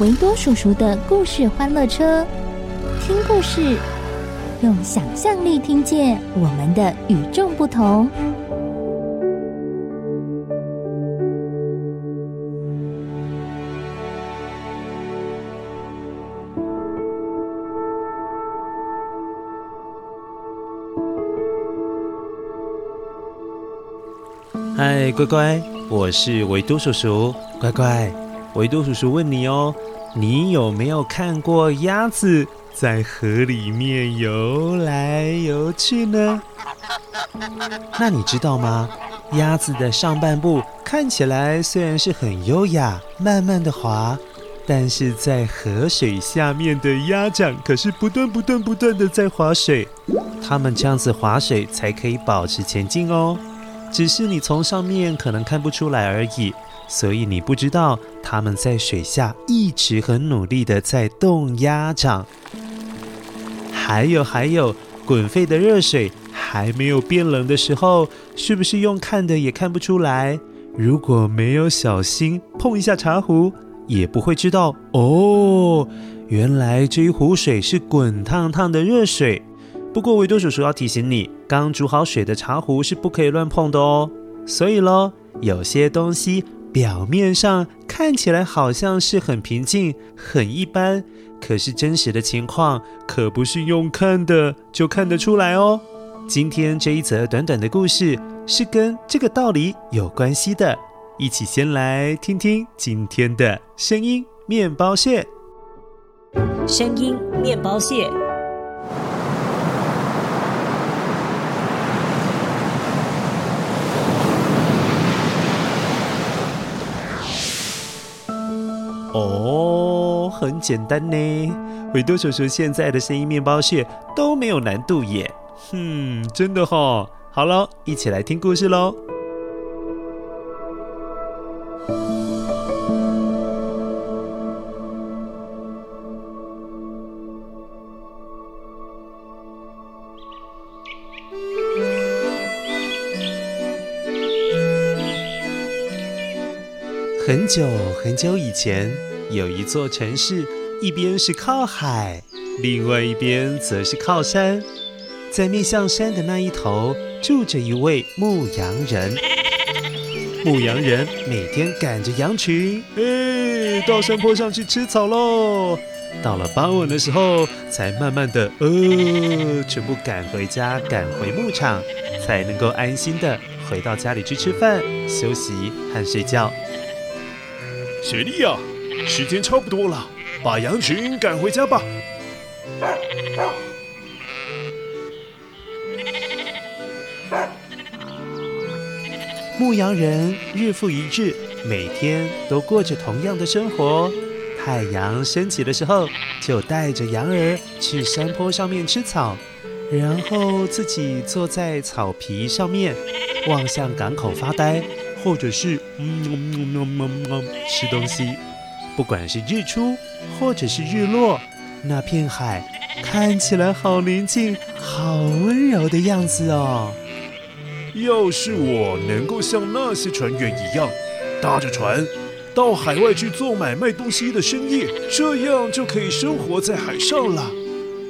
维多叔叔的故事欢乐车，听故事，用想象力听见我们的与众不同。嗨，乖乖，我是维多叔叔。乖乖，维多叔叔问你哦，你有没有看过鸭子在河里面游来游去呢？那你知道吗？鸭子的上半部看起来虽然是很优雅，慢慢的滑，但是在河水下面的鸭掌可是不断不断不断的在划水，它们这样子划水才可以保持前进哦。只是你从上面可能看不出来而已，所以你不知道他们在水下一直很努力的在动鸭掌。还有还有，滚沸的热水还没有变冷的时候，是不是用看的也看不出来？如果没有小心碰一下茶壶，也不会知道哦，原来这一壶水是滚烫烫的热水。不过维多叔叔要提醒你，刚煮好水的茶壶是不可以乱碰的哦。所以咯，有些东西表面上看起来好像是很平静、很一般，可是真实的情况可不是用看的就看得出来哦。今天这一则短短的故事是跟这个道理有关系的，一起先来听听今天的声音面包屑。声音面包屑。很简单呢。维多叔叔现在的声音面包屑都没有难度耶。哼，真的哈、哦。好了，一起来听故事喽。很久很久以前，有一座城市，一边是靠海，另外一边则是靠山。在面向山的那一头，住着一位牧羊人。牧羊人每天赶着羊群，哎，到山坡上去吃草喽。到了傍晚的时候，才慢慢的，呃，全部赶回家，赶回牧场，才能够安心的回到家里去吃饭、休息和睡觉。雪莉呀，时间差不多了，把羊群赶回家吧。牧羊人日复一日，每天都过着同样的生活。太阳升起的时候，就带着羊儿去山坡上面吃草，然后自己坐在草皮上面，望向港口发呆。或者是嗯嗯嗯嗯嗯吃东西，不管是日出或者是日落，那片海看起来好宁静、好温柔的样子哦。要是我能够像那些船员一样，搭着船到海外去做买卖东西的生意，这样就可以生活在海上了，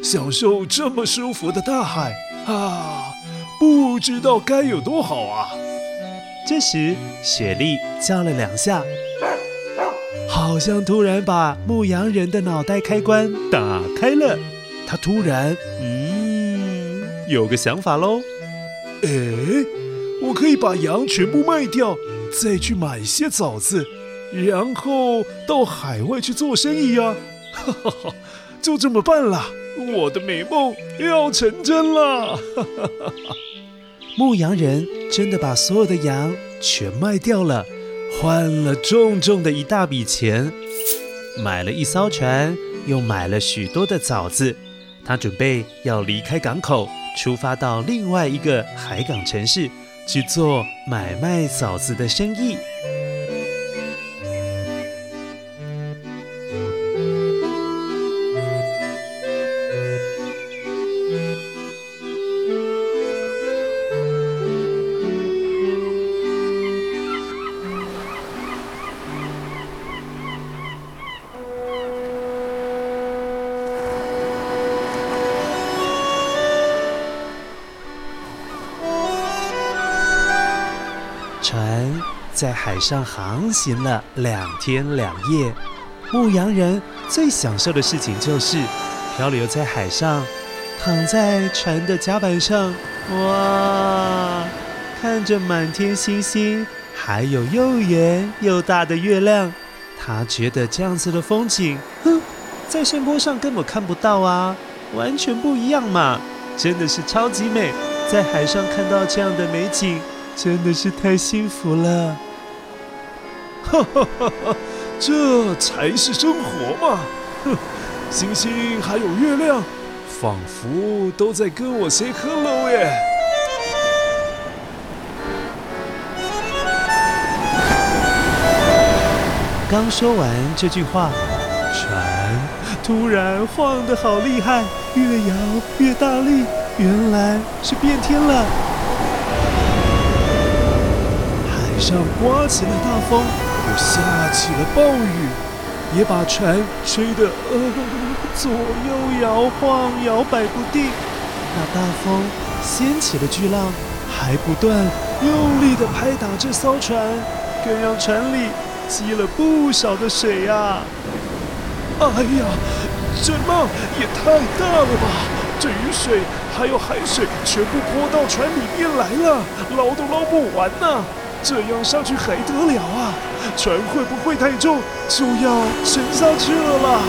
享受这么舒服的大海啊！不知道该有多好啊！这时，雪莉叫了两下：“好像突然把牧羊人的脑袋开关打开了。他突然，嗯，有个想法喽。诶，我可以把羊全部卖掉，再去买些枣子，然后到海外去做生意呀！哈哈哈，就这么办了，我的美梦要成真了！哈哈哈哈。牧羊人真的把所有的羊全卖掉了，换了重重的一大笔钱，买了一艘船，又买了许多的枣子。他准备要离开港口，出发到另外一个海港城市去做买卖枣子的生意。船在海上航行了两天两夜，牧羊人最享受的事情就是漂流在海上，躺在船的甲板上，哇，看着满天星星，还有又圆又大的月亮。他觉得这样子的风景，哼，在山坡上根本看不到啊，完全不一样嘛，真的是超级美，在海上看到这样的美景。真的是太幸福了，哈哈哈哈！这才是生活嘛！哼，星星还有月亮，仿佛都在跟我 say hello 耶！刚说完这句话，船突然晃得好厉害，越摇越大力，原来是变天了。上刮起了大风，又下起了暴雨，也把船吹得呃左右摇晃，摇摆不定。那大风掀起了巨浪，还不断用力地拍打这艘船，更让船里积了不少的水呀！哎呀，这浪也太大了吧！这雨水还有海水全部泼到船里面来了，捞都捞不完呐！这样上去还得了啊？船会不会太重，就要沉下去了啦？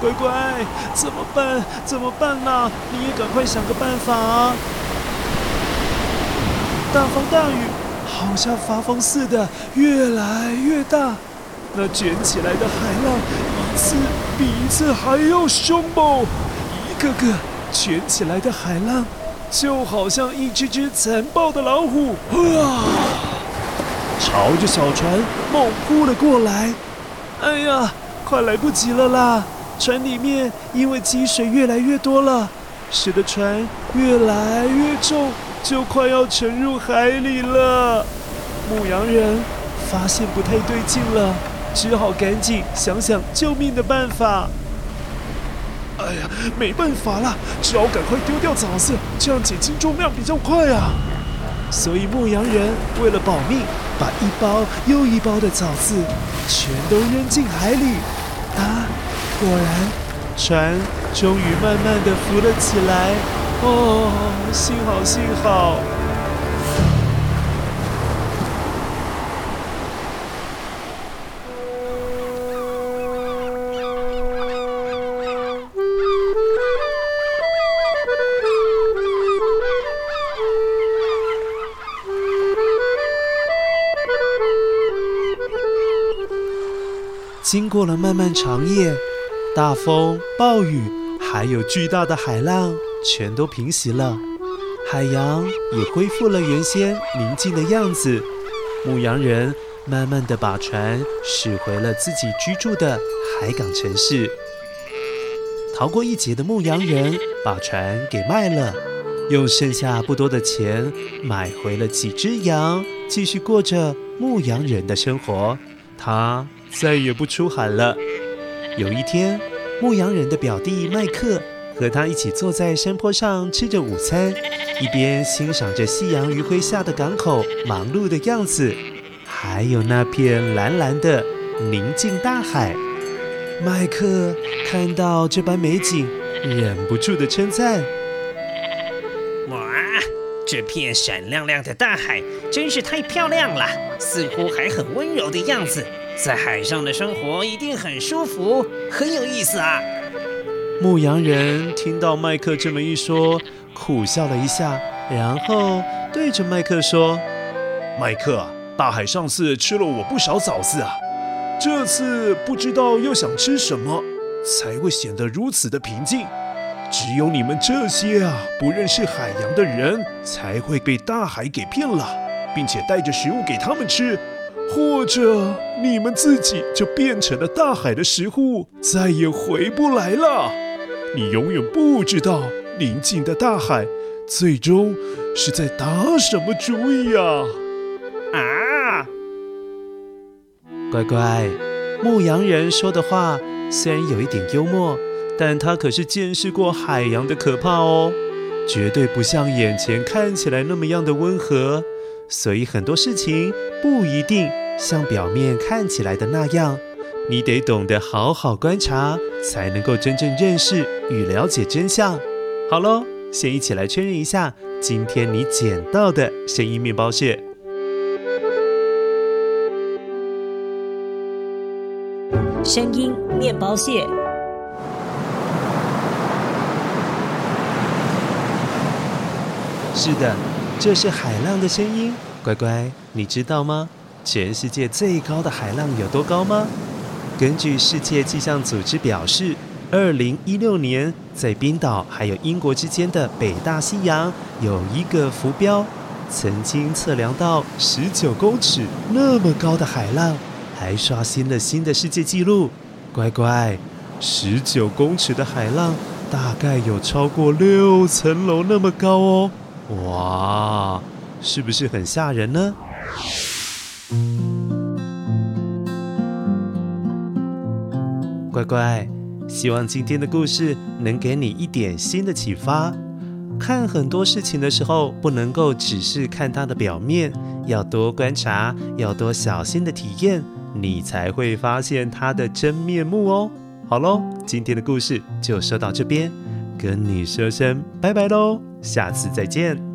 乖乖，怎么办？怎么办呐？你也赶快想个办法啊！大风大雨，好像发疯似的，越来越大。那卷起来的海浪，一次比一次还要凶猛，一个个。卷起来的海浪，就好像一只只残暴的老虎，啊，朝着小船猛扑了过来。哎呀，快来不及了啦！船里面因为积水越来越多了，使得船越来越重，就快要沉入海里了。牧羊人发现不太对劲了，只好赶紧想想救命的办法。哎呀，没办法了，只好赶快丢掉枣子，这样减轻重量比较快啊！所以牧羊人为了保命，把一包又一包的枣子全都扔进海里。啊，果然，船终于慢慢的浮了起来。哦，幸好，幸好。经过了漫漫长夜，大风、暴雨，还有巨大的海浪，全都平息了，海洋也恢复了原先宁静的样子。牧羊人慢慢地把船驶回了自己居住的海港城市。逃过一劫的牧羊人把船给卖了，用剩下不多的钱买回了几只羊，继续过着牧羊人的生活。他。再也不出海了。有一天，牧羊人的表弟麦克和他一起坐在山坡上吃着午餐。一边欣赏着夕阳余晖下的港口忙碌的样子，还有那片蓝蓝的宁静大海。麦克看到这般美景，忍不住的称赞：“哇，这片闪亮亮的大海真是太漂亮了，似乎还很温柔的样子。在海上的生活一定很舒服，很有意思啊！”牧羊人听到麦克这么一说，苦笑了一下，然后对着麦克说：“麦克，大海上次吃了我不少枣子啊。”这次不知道又想吃什么，才会显得如此的平静。只有你们这些啊不认识海洋的人，才会被大海给骗了，并且带着食物给他们吃，或者你们自己就变成了大海的食物，再也回不来了。你永远不知道宁静的大海最终是在打什么主意啊！啊！乖乖，牧羊人说的话虽然有一点幽默，但他可是见识过海洋的可怕哦，绝对不像眼前看起来那么样的温和。所以很多事情不一定像表面看起来的那样，你得懂得好好观察，才能够真正认识与了解真相。好喽，先一起来确认一下今天你捡到的声音面包屑。声音面包屑。是的，这是海浪的声音。乖乖，你知道吗？全世界最高的海浪有多高吗？根据世界气象组织表示，二零一六年在冰岛还有英国之间的北大西洋有一个浮标，曾经测量到十九公尺那么高的海浪。还刷新了新的世界纪录，乖乖，十九公尺的海浪大概有超过六层楼那么高哦，哇，是不是很吓人呢？乖乖，希望今天的故事能给你一点新的启发。看很多事情的时候，不能够只是看它的表面，要多观察，要多小心的体验。你才会发现它的真面目哦。好喽，今天的故事就说到这边，跟你说声拜拜喽，下次再见。